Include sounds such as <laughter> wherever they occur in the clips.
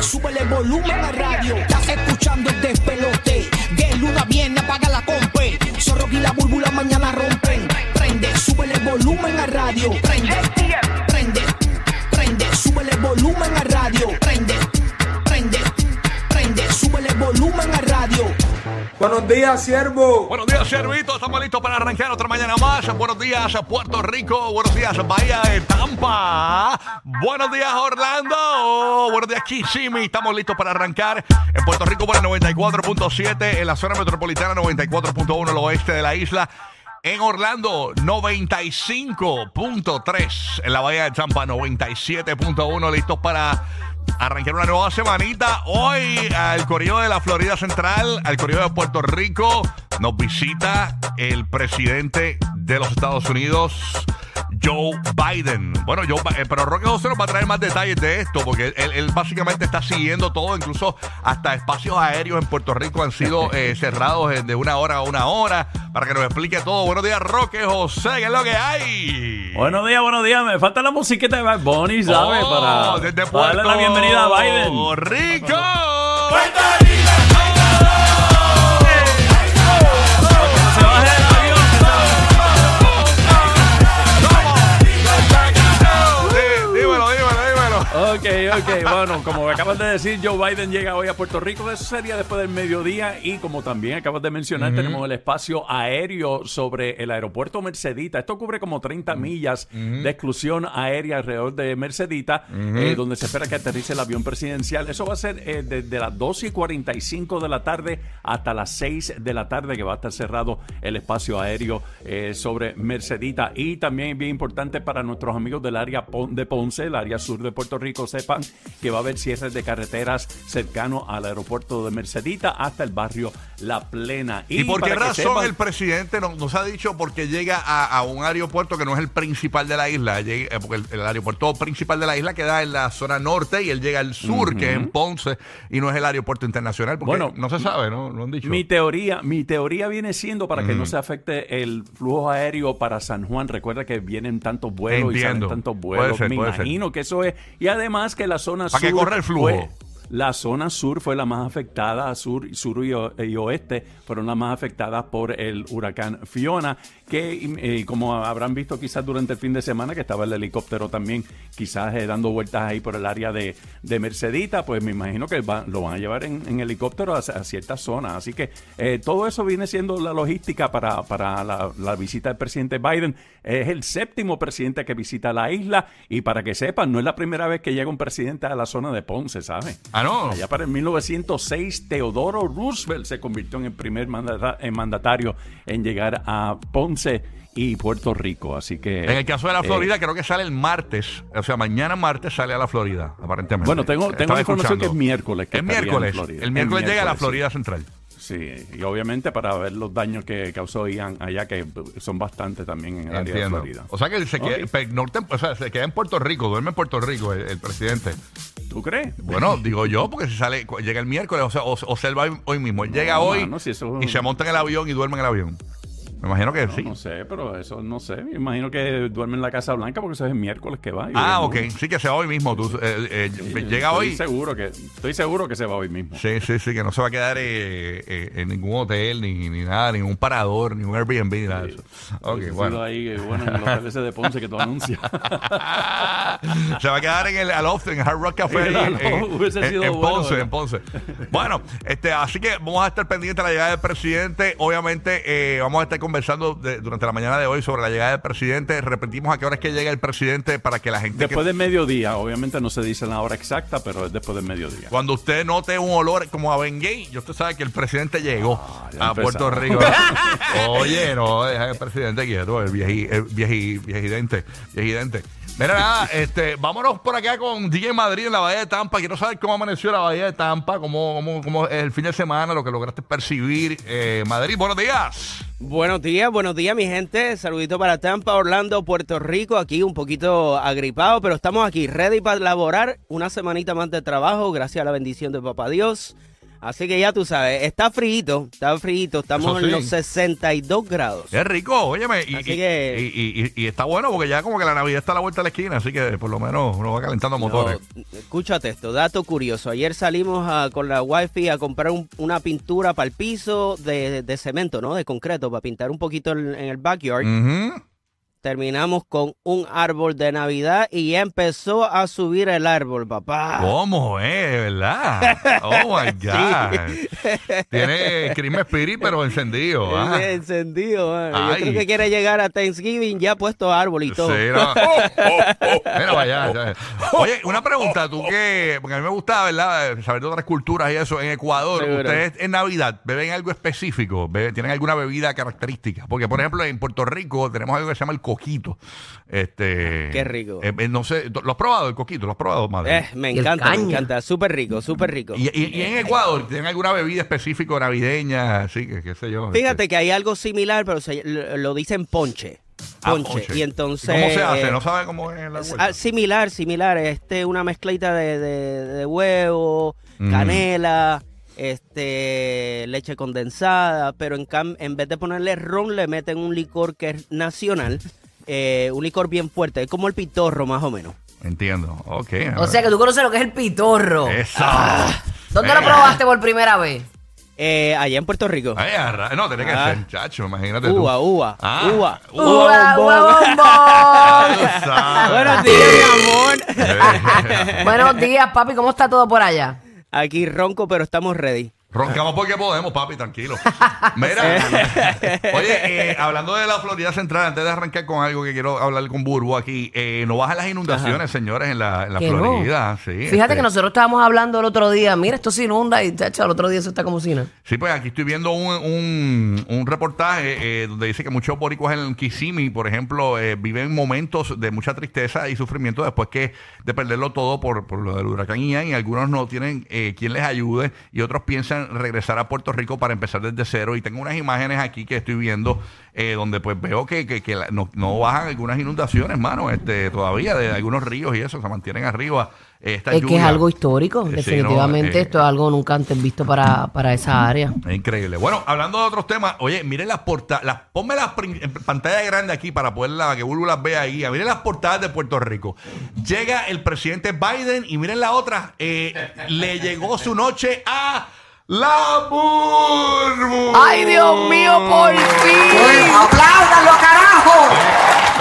Sube el volumen a radio. Estás escuchando el despelote. De luna viene, apaga la compe. Zorro y la búrbula mañana rompen. Prende, sube el volumen a radio. Prende, prende, Buenos días, siervo. Buenos días, Servito. Estamos listos para arrancar otra mañana más. Buenos días, Puerto Rico. Buenos días, Bahía de Tampa. Buenos días, Orlando. Buenos días, Kissimmee. Estamos listos para arrancar en Puerto Rico por el 94.7, en la zona metropolitana 94.1, el oeste de la isla. En Orlando, 95.3. En la Bahía de Tampa, 97.1. Listos para arrancar una nueva semanita. Hoy al Correo de la Florida Central, al Correo de Puerto Rico, nos visita el presidente de los Estados Unidos. Joe Biden. Bueno, Joe, eh, pero Roque José nos va a traer más detalles de esto, porque él, él básicamente está siguiendo todo, incluso hasta espacios aéreos en Puerto Rico han sido <laughs> eh, cerrados de una hora a una hora, para que nos explique todo. Buenos días, Roque José, ¿qué es lo que hay? Buenos días, buenos días. Me falta la musiquita de Bad Bunny, ¿sabes? Oh, para, darle la bienvenida a Biden. Rico. Se <laughs> Ok. Bueno, como acabas de decir, Joe Biden llega hoy a Puerto Rico. Eso sería después del mediodía. Y como también acabas de mencionar, tenemos el espacio aéreo sobre el aeropuerto Mercedita. Esto cubre como 30 millas de exclusión aérea alrededor de Mercedita, eh, donde se espera que aterrice el avión presidencial. Eso va a ser eh, desde las 12 y 45 de la tarde hasta las 6 de la tarde, que va a estar cerrado el espacio aéreo eh, sobre Mercedita. Y también bien importante para nuestros amigos del área de Ponce, el área sur de Puerto Rico, que va a haber cierres de carreteras cercanos al aeropuerto de Mercedita hasta el barrio La Plena. ¿Y, por qué razón sepan- el presidente no- nos ha dicho porque llega a, a un aeropuerto que no es el principal de la isla? Llega- eh, porque el, el aeropuerto principal de la isla queda en la zona norte y él llega al sur, que es en Ponce, y no es el aeropuerto internacional. Porque Bueno, no se sabe, ¿no? Lo han dicho. Mi teoría, mi teoría viene siendo para que no se afecte el flujo aéreo para San Juan. Recuerda que vienen tantos vuelos y salen tantos vuelos. ser, Me ser. imagino que eso es. Y además que la zona ¿Para sur. qué corre el flujo? fue- la zona sur fue la más afectada, sur, sur y, o- y oeste fueron las más afectadas por el huracán Fiona, que eh, como habrán visto quizás durante el fin de semana, que estaba el helicóptero también quizás eh, dando vueltas ahí por el área de, de Mercedita, pues me imagino que lo van a llevar en, helicóptero a, a ciertas zonas. Así que eh, todo eso viene siendo la logística para, para la, la visita del presidente Biden. Es el séptimo presidente que visita la isla y para que sepan, no es la primera vez que llega un presidente a la zona de Ponce, ¿sabes? Ah, no. Allá para el 1906, Teodoro Roosevelt se convirtió en el primer mandata- en mandatario en llegar a Ponce y Puerto Rico. Así que. En el caso de la eh, Florida, creo que sale el martes. O sea, mañana martes sale a la Florida, aparentemente. bueno, tengo, tengo información que es miércoles. Que Es estaría en miércoles. Florida. El miércoles Es llega a la miércoles, sí. Florida Central. Sí, y obviamente para ver los daños que causó Ian allá, que son bastantes también en el área de Entiendo. Florida. O sea que se queda, Ok. pe- norte- o sea, se queda en Puerto Rico, duerme en Puerto Rico el, el presidente. ¿Tú crees? Bueno, digo yo, porque si sale, llega el miércoles, o sea, o, o se va hoy, hoy mismo. Él llega No, hoy mano, si eso- y se monta en el avión y duerme en el avión. Me imagino que sí. No sé, pero eso no sé. Me imagino que duerme en la Casa Blanca porque eso es el miércoles que va. Ah, ok. Sí, que se va hoy mismo. Tú, eh, eh, llega estoy hoy. Seguro que, estoy seguro que se va hoy mismo. Sí, sí, sí, que no se va a quedar eh, en ningún hotel, ni, ni nada, ni un parador, ni un Airbnb, ni nada de eso. Ok, bueno. ahí, bueno, en hotel ese de Ponce que tú anuncias. <laughs> se va a quedar en el Aloft, en Hard Rock Café, Claro, en, hubiese en- sido en bueno, Ponce, en Ponce. Bueno, este, así que vamos a estar pendientes de la llegada del presidente. Obviamente, eh, vamos a estar conversando de- durante la mañana de hoy sobre la llegada del presidente. Repetimos a qué hora es que llega el presidente para que la gente... Después que- del mediodía, obviamente no se dice la hora exacta, pero es después del mediodía. Cuando usted note un olor como a Bengay, yo usted sabe que el presidente llegó Ah, ya a Puerto. Rico. <laughs> Oye, no, deja el presidente quieto, el vieji, el vieji, viejidente, viejidente. Mira, nada, este, vámonos por acá con DJ Madrid en la Bahía de Tampa. Quiero saber cómo amaneció la Bahía de Tampa, cómo, cómo, cómo es el fin de semana, lo que lograste percibir. Eh, Madrid, buenos días. Buenos días, buenos días mi gente. Saludito para Tampa, Orlando, Puerto Rico. Aquí un poquito agripado, pero estamos aquí ready para laborar una semanita más de trabajo gracias a la bendición de Papá Dios. Así que ya tú sabes, está frío, está frío, estamos en los 62 grados. Es rico, óyeme. Y, Así que- y- y- y está bueno porque ya como que la Navidad está a la vuelta de la esquina, así que por lo menos uno va calentando motores. No, escúchate esto, dato curioso. Ayer salimos a- con la wifi a comprar un- una pintura para el piso de, de cemento, ¿no? De concreto, para pintar un poquito en, en el backyard. Ujú. Terminamos con un árbol de Navidad y ya empezó a subir el árbol, papá. ¿Cómo es, verdad? Oh my <laughs> God. Tiene Christmas Spirit, pero encendido. <laughs> ¿ah? Encendido, mano. Yo creo que quiere llegar a Thanksgiving ya puesto árbol y todo. Sí, no. <laughs> Mira, vaya. ya. Oye, una pregunta, tú que, porque a mí me gusta, ¿verdad? Saber de otras culturas y eso. En Ecuador, Seguro. ¿ustedes en Navidad beben algo específico? ¿Tienen alguna bebida característica? Porque, por ejemplo, en Puerto Rico tenemos algo que se llama el coquito. Este, Qué rico. eh, eh, no sé, ¿lo has probado el coquito? ¿Lo has probado, madre? Eh, me encanta, me encanta. Súper rico, súper rico. Y, y- y en Ecuador, ¿tienen alguna bebida específica navideña? Así que, qué sé yo. Fíjate este, que hay algo similar, pero se- lo, lo dicen ponche. ah, Ponche. ponche. Y entonces. ¿Cómo se hace? eh, ¿No sabe cómo es la vuelta? ah, similar, similar. Este, una mezclita de, de- de huevo, Mm. canela, este, leche condensada, pero en, cam- en vez de ponerle ron, le meten un licor que es nacional, eh, un licor bien fuerte, es como el pitorro más o menos. Entiendo. Ok. O sea que tú conoces lo que es el pitorro. Eso. ¿Dónde lo Venga. probaste por primera vez? Eh, allá en Puerto Rico. Ay, arra- no, tiene que Ah. ser, chacho, imagínate tú. Uva, uva, Ah, uva, ¡Uva, uva, Ah, bombón! tú <laughs> sabes. Buenos <laughs> días, mi amor. <laughs> Buenos días, papi. ¿Cómo está todo por allá? Aquí ronco, pero estamos ready. Roncamos porque podemos, papi, tranquilo. Mira, <laughs> oye, eh, hablando de la Florida Central, antes de arrancar con algo que quiero hablar con Burbu aquí, eh, no bajan las inundaciones, señores, en la, en la no. Florida. Sí, Fíjate este, que nosotros estábamos hablando el otro día. Mira, esto se inunda y, chacho, al otro día eso está como si no. Sí, pues aquí estoy viendo un, un, un reportaje eh, donde dice que muchos boricuas en Kissimmee, por ejemplo, eh, viven momentos de mucha tristeza y sufrimiento después que de perderlo todo por, por lo del huracán Ian y algunos no tienen eh, quien les ayude y otros piensan regresar a Puerto Rico para empezar desde cero y tengo unas imágenes aquí que estoy viendo eh, donde pues veo que, que- que la- no, no bajan algunas inundaciones, mano, este, todavía de algunos ríos y eso, se mantienen arriba. eh, esta Es que es algo histórico. Sí, Definitivamente no, eh, esto es algo nunca antes visto para, para esa área. es increíble. Bueno, hablando de otros temas, oye, miren las portadas, las, ponme las prin- en pantalla grande aquí para poderla, que Bulbo las vea ahí. Miren las portadas de Puerto Rico. Llega el presidente Biden y miren la otra, eh, le llegó su noche a la Burbu. ¡Ay, Dios mío, por fin! ¡Apláudalo, carajo!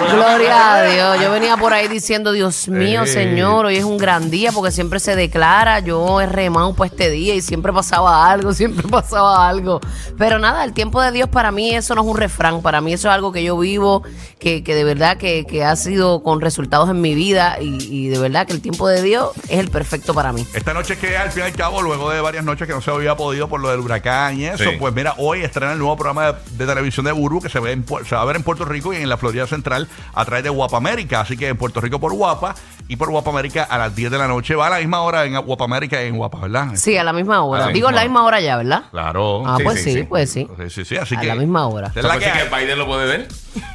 Gloria a Dios. Yo venía por ahí diciendo, Dios mío, Ey. Señor, hoy es un gran día porque siempre se declara. Yo he remado por este día y siempre pasaba algo, <laughs> siempre pasaba algo. Pero nada, el tiempo de Dios para mí eso no es un refrán. Para mí eso es algo que yo vivo, que, que de verdad que, que ha sido con resultados en mi vida y, y de verdad que el tiempo de Dios es el perfecto para mí. Esta noche que al fin y al cabo, luego de varias noches que no se había podido por lo del huracán y eso, Sí. pues mira, hoy estrena el nuevo programa de, de televisión de Burbu que se, ve en se va a ver en Puerto Rico y en la Florida Central a través de Guapa América. Así que en Puerto Rico por Guapa y por Guapa América a las 10 de la noche. Va a la misma hora en Guapa América y en Guapa, ¿verdad? Sí, a la misma hora. A la Digo, a la misma misma hora ya, ¿verdad? Claro. Ah, Sí, pues sí, pues sí. Sí, sí, sí, así A que. la misma hora. es la que que. Biden lo puede ver?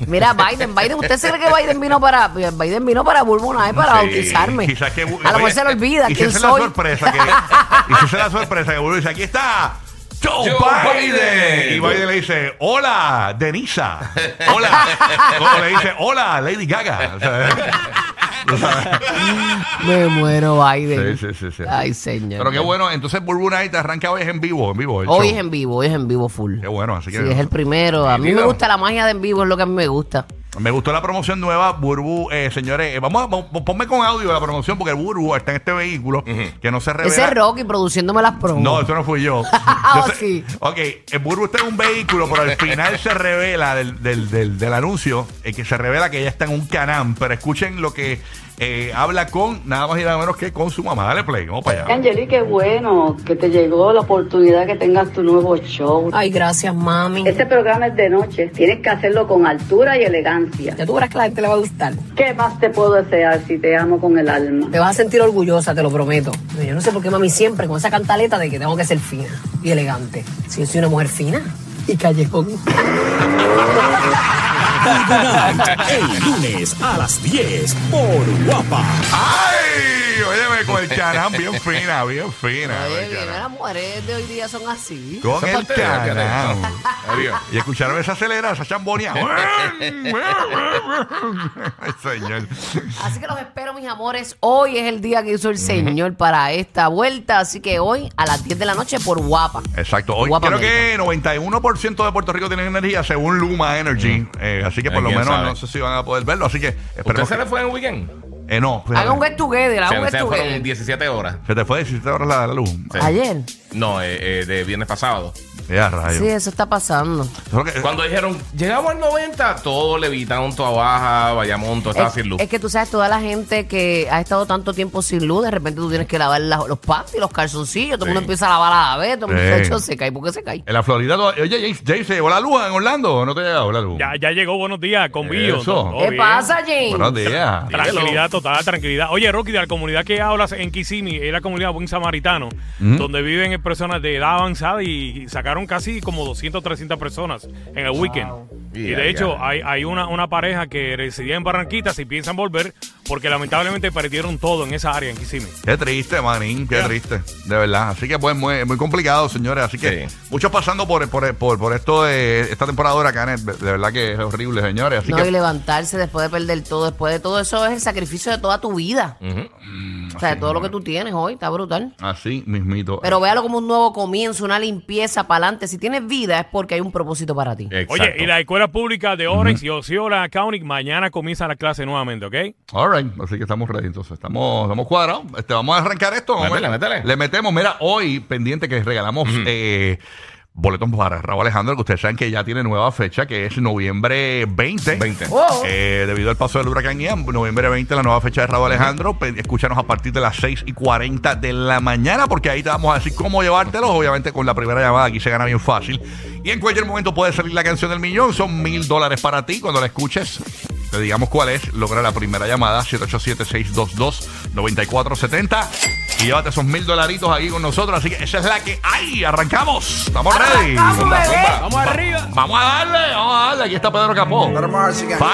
Mira, Biden, Biden, ¿usted se cree que Biden vino para Biden vino para Bulbo una vez para Sí, bautizarme? quizás que- a lo mejor se le olvida y quién es la soy. sorpresa que. y la sorpresa que dice: aquí está. Joe, Joe Biden. Biden. Y Biden le dice, hola, Denisa. <laughs> Hola. o le dice, hola, Lady Gaga. <laughs> O sea. Me muero, Biden. Sí, sí, sí, sí. Ay, señor. Pero qué bueno, entonces Burbu Night arranca hoy es en vivo, en vivo. el Hoy show. es en vivo, hoy es en vivo full. Qué bueno, así que Sí, es el primero. A mí me gusta la magia de en vivo, es lo que a mí me gusta. Me gustó la promoción nueva, Burbu, eh, señores, eh, vamos a vamos- ponme con audio la promoción porque Burbu está en este vehículo que no se revela. Ese es Rocky produciéndome las promos. No, eso no fui yo. <laughs> Yo sé- sí. Ok, el Burbu está en un vehículo, pero al final se revela del, del, del, del anuncio, eh, que se revela que ella está en un canam. Pero escuchen lo que eh, habla con nada más y nada menos que con su mamá. Dale play, vamos para allá. Angeli, qué bueno que te llegó la oportunidad que tengas tu nuevo show. Ay, gracias, mami. Este programa es de noche, tienes que hacerlo con altura y elegancia. Ya tú verás que a la gente le va a gustar. ¿Qué más te puedo desear si te amo con el alma? Te vas a sentir orgullosa, te lo prometo. Yo no sé por qué mami siempre con esa cantaleta de que tengo que ser fina y elegante. Si yo soy una mujer fina y callejón. <laughs> El lunes a las 10 por Guapa. ¡Ay! Óyeme, con el <laughs> canal bien fina, bien fina. Oye, bien, las mujeres de hoy día son así. Con el canal. Y escucharon esa acelera, esa chambonia. <laughs> Ay, señor. Así que los espero, mis amores. Hoy es el día que hizo el Señor para esta vuelta. Así que hoy a las 10 de la noche por guapa. Exacto. Hoy Guapa creo América. que 91% de Puerto Rico tienen energía según Luma Energy. Eh, así que por Eh, lo menos sabe. no sé si van a poder verlo. Así que ¿Usted esperemos. se que- le fue en el weekend? Eh, no, fíjate. Haga un get together, haga un Se, get se fueron together. 17 horas. Se te fue 17 horas la, la luz. Sí. Ayer. No, eh, eh, de viernes pasado. Ya, rayo. Sí, eso está pasando. Cuando dijeron, llegamos al 90, todo Levitown, toda baja, Bayamón, todo estaba Es, sin luz. es que tú sabes, toda la gente que ha estado tanto tiempo sin luz, de repente tú tienes que lavar la- los panties, los calzoncillos, todo el mundo empieza a lavar a la vez, todo el Sí. muchacho se cae porque se cae. En la Florida, oye, Jace, ¿se llegó la luz en Orlando o no te ha llegado la luz? Ya, ya llegó, buenos días, con Billo. Eso. Todo ¿Qué bien. pasa, James? Buenos días. Tranquilidad total, tranquilidad. Oye, Rocky, de la comunidad que hablas en Kissimmee, es la comunidad Buen Samaritano, donde viven personas de edad avanzada y sacaron casi como 200, 300 personas en el weekend. Y de hecho, hay, hay una, una pareja que residía en Barranquitas y piensan volver porque lamentablemente perdieron todo en esa área en Kissimmee. Qué triste, manín, qué triste, de verdad. Así que pues muy, muy complicado, señores. Así que Sí. muchos pasando por, por, por, por esto de esta temporada de huracanes, de verdad que es horrible, señores. Así No, que y levantarse después de perder todo, después de todo eso es el sacrificio de toda tu vida. Ujú. O sea, de todo lo que tú tienes hoy, está brutal. así mismito. Pero véalo como un nuevo comienzo, una limpieza para adelante. Si tienes vida es porque hay un propósito para ti. Oye, Exacto. y la escuela pública de Orange y Osceola County mañana comienza la clase nuevamente, ¿ok? All right, así que estamos ready, entonces estamos, estamos cuadrados. Este, vamos a arrancar esto. Métele, métele. Le metemos, mira, hoy pendiente que regalamos eh, boletos para Raúl Alejandro, que ustedes saben que ya tiene nueva fecha, que es noviembre 20. 20. Oh. Eh, debido al paso del huracán Ian, noviembre 20, la nueva fecha de Raúl Alejandro. Escúchanos a partir de las 6 y 40 de la mañana, porque ahí te vamos a decir cómo llevártelos. Obviamente, con la primera llamada aquí se gana bien fácil. Y en cualquier momento puede salir la canción del millón. Son mil dólares para ti. Cuando la escuches, te digamos cuál es. Logra la primera llamada, 787-622-9470. Y llévate esos mil dolaritos aquí con nosotros. Así que esa es la que hay. Arrancamos. Estamos ready. ¡Arrancamos, bebé! Vamos arriba. Vamos a darle, vamos a darle. Aquí está Pedro Capó. Pan-